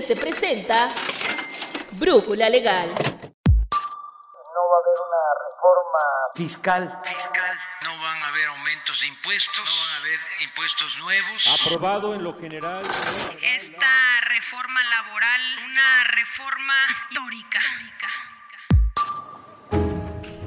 Se presenta Brújula Legal. No va a haber una reforma fiscal. fiscal. No van a haber aumentos de impuestos. No van a haber impuestos nuevos. Aprobado en lo general. Esta reforma laboral, una reforma histórica.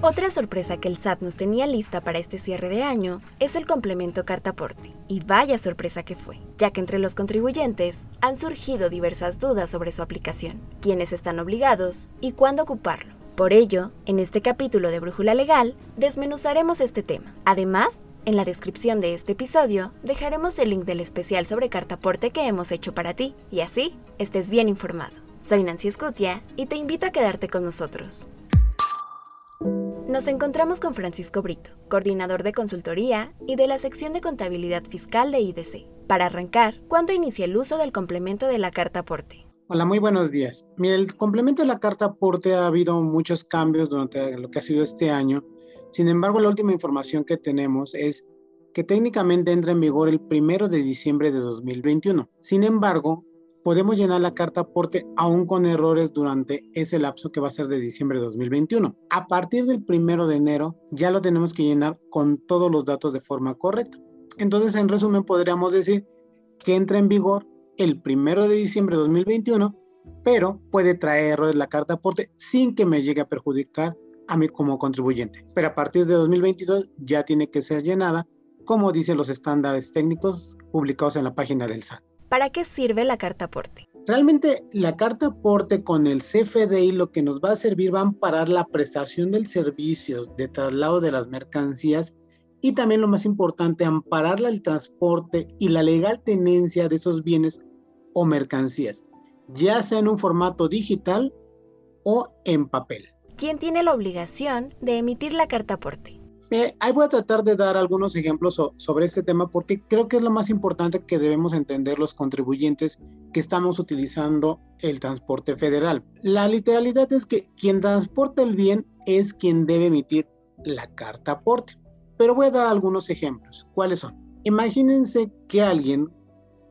Otra sorpresa que el SAT nos tenía lista para este cierre de año es el complemento cartaporte. Y vaya sorpresa que fue, ya que entre los contribuyentes han surgido diversas dudas sobre su aplicación, quiénes están obligados y cuándo ocuparlo. Por ello, en este capítulo de Brújula Legal, desmenuzaremos este tema. Además, en la descripción de este episodio dejaremos el link del especial sobre cartaporte que hemos hecho para ti, y así estés bien informado. Soy Nancy Escutia y te invito a quedarte con nosotros. Nos encontramos con Francisco Brito, coordinador de consultoría y de la sección de contabilidad fiscal de IDC. Para arrancar, ¿cuándo inicia el uso del complemento de la carta aporte? Hola, muy buenos días. Mire, el complemento de la carta aporte ha habido muchos cambios durante lo que ha sido este año. Sin embargo, la última información que tenemos es que técnicamente entra en vigor el primero de diciembre de 2021. Sin embargo, podemos llenar la carta aporte aún con errores durante ese lapso que va a ser de diciembre de 2021. A partir del primero de enero ya lo tenemos que llenar con todos los datos de forma correcta. Entonces, en resumen, podríamos decir que entra en vigor el primero de diciembre de 2021, pero puede traer errores la carta aporte sin que me llegue a perjudicar a mí como contribuyente. Pero a partir de 2022 ya tiene que ser llenada, como dicen los estándares técnicos publicados en la página del SAT. ¿Para qué sirve la carta aporte? Realmente la carta aporte con el CFDI lo que nos va a servir va a amparar la prestación del servicio de traslado de las mercancías y también lo más importante, amparar el transporte y la legal tenencia de esos bienes o mercancías, ya sea en un formato digital o en papel. ¿Quién tiene la obligación de emitir la carta aporte? Eh, ahí voy a tratar de dar algunos ejemplos so sobre este tema porque creo que es lo más importante que debemos entender los contribuyentes que estamos utilizando el transporte federal. La literalidad es que quien transporta el bien es quien debe emitir la carta aporte. Pero voy a dar algunos ejemplos. ¿Cuáles son? Imagínense que alguien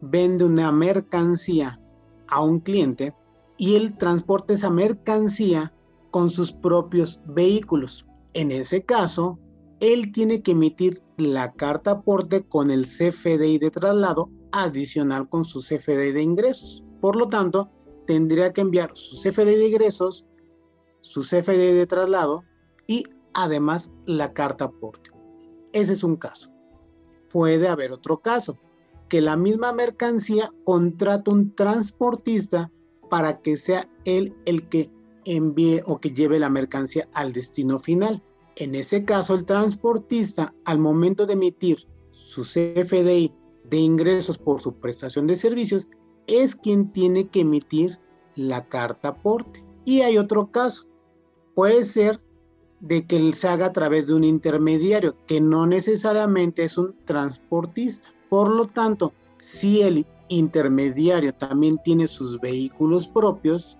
vende una mercancía a un cliente y él transporta esa mercancía con sus propios vehículos. En ese caso, él tiene que emitir la carta aporte con el CFDI de traslado adicional con su CFDI de ingresos. Por lo tanto, tendría que enviar su CFDI de ingresos, su CFDI de traslado y además la carta aporte. Ese es un caso. Puede haber otro caso, que la misma mercancía contrata un transportista para que sea él el que envíe o que lleve la mercancía al destino final. En ese caso, el transportista, al momento de emitir su CFDI de ingresos por su prestación de servicios, es quien tiene que emitir la carta aporte. Y hay otro caso. Puede ser de que se haga a través de un intermediario, que no necesariamente es un transportista. Por lo tanto, si el intermediario también tiene sus vehículos propios,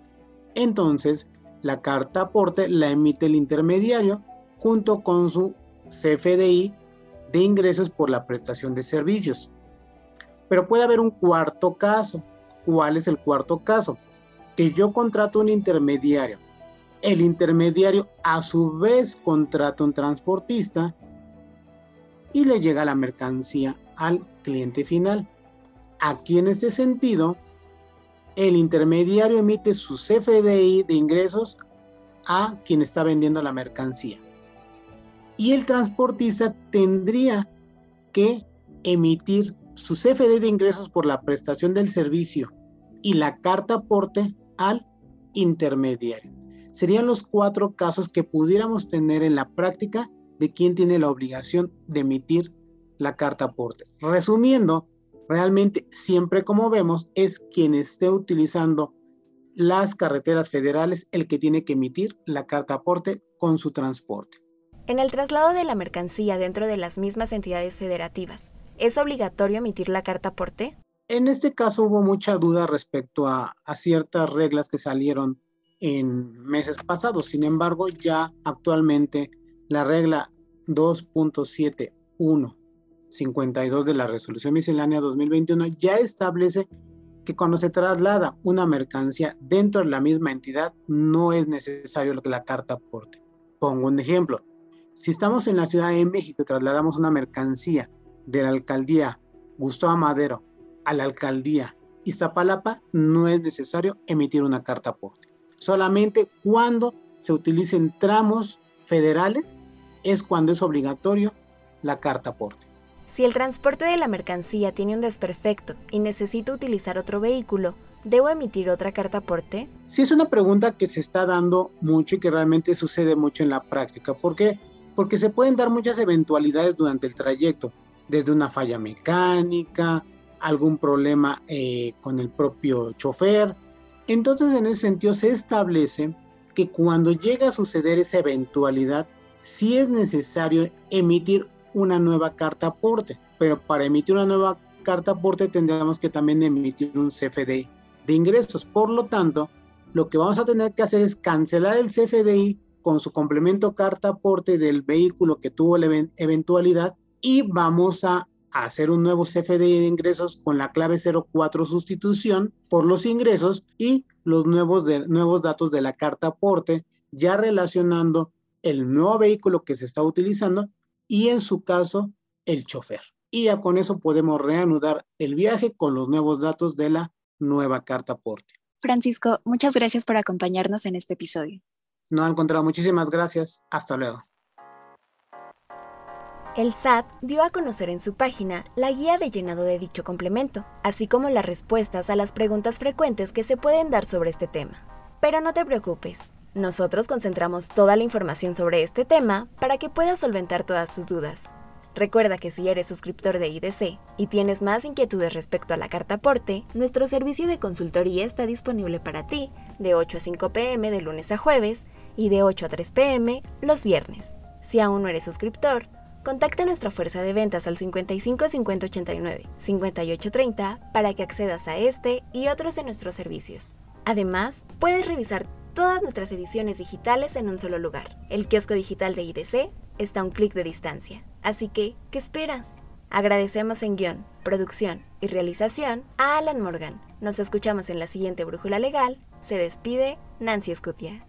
entonces la carta aporte la emite el intermediario junto con su CFDI de ingresos por la prestación de servicios. Pero puede haber un cuarto caso. ¿Cuál es el cuarto caso? Que yo contrato un intermediario. El intermediario a su vez contrata un transportista y le llega la mercancía al cliente final. Aquí en este sentido, el intermediario emite su CFDI de ingresos a quien está vendiendo la mercancía. Y el transportista tendría que emitir su CFD de ingresos por la prestación del servicio y la carta aporte al intermediario. Serían los cuatro casos que pudiéramos tener en la práctica de quién tiene la obligación de emitir la carta aporte. Resumiendo, realmente siempre como vemos es quien esté utilizando las carreteras federales el que tiene que emitir la carta aporte con su transporte. En el traslado de la mercancía dentro de las mismas entidades federativas, ¿es obligatorio emitir la carta aporte? En este caso hubo mucha duda respecto a, ciertas reglas que salieron en meses pasados. Sin embargo, ya actualmente la regla 2.71 52 de la resolución miscelánea 2021 ya establece que cuando se traslada una mercancía dentro de la misma entidad no es necesario que la carta aporte. Pongo un ejemplo. Si estamos en la Ciudad de México y trasladamos una mercancía de la alcaldía Gustavo Madero a la alcaldía Iztapalapa, no es necesario emitir una carta aporte. Solamente cuando se utilicen tramos federales es cuando es obligatorio la carta aporte. Si el transporte de la mercancía tiene un desperfecto y necesito utilizar otro vehículo, ¿debo emitir otra carta aporte? Sí, es una pregunta que se está dando mucho y que realmente sucede mucho en la práctica. ¿Por qué? Porque se pueden dar muchas eventualidades durante el trayecto, desde una falla mecánica, algún problema eh, con el propio chofer. Entonces, en ese sentido, se establece que cuando llega a suceder esa eventualidad, sí es necesario emitir una nueva carta aporte, pero para emitir una nueva carta aporte tendríamos que también emitir un CFDI de ingresos. Por lo tanto, lo que vamos a tener que hacer es cancelar el CFDI con su complemento carta aporte del vehículo que tuvo la eventualidad y vamos a hacer un nuevo CFDI de ingresos con la clave 04 sustitución por los ingresos y los nuevos, de, nuevos datos de la carta aporte, ya relacionando el nuevo vehículo que se está utilizando y en su caso el chofer. Y ya con eso podemos reanudar el viaje con los nuevos datos de la nueva carta aporte. Francisco, muchas gracias por acompañarnos en este episodio. No, han encontrado muchísimas gracias. Hasta luego. El SAT dio a conocer en su página la guía de llenado de dicho complemento, así como las respuestas a las preguntas frecuentes que se pueden dar sobre este tema. Pero no te preocupes, nosotros concentramos toda la información sobre este tema para que puedas solventar todas tus dudas. Recuerda que si eres suscriptor de IDC y tienes más inquietudes respecto a la carta aporte, nuestro servicio de consultoría está disponible para ti de 8 a 5 pm de lunes a jueves y de 8 a 3 pm los viernes. Si aún no eres suscriptor, Contacta a nuestra fuerza de ventas al 55 50 89 58 30 para que accedas a este y otros de nuestros servicios. Además, puedes revisar todas nuestras ediciones digitales en un solo lugar. El kiosco digital de IDC está a un clic de distancia. Así que, ¿qué esperas? Agradecemos en guion, producción y realización a Alan Morgan. Nos escuchamos en la siguiente Brújula Legal. Se despide Nancy Escutia.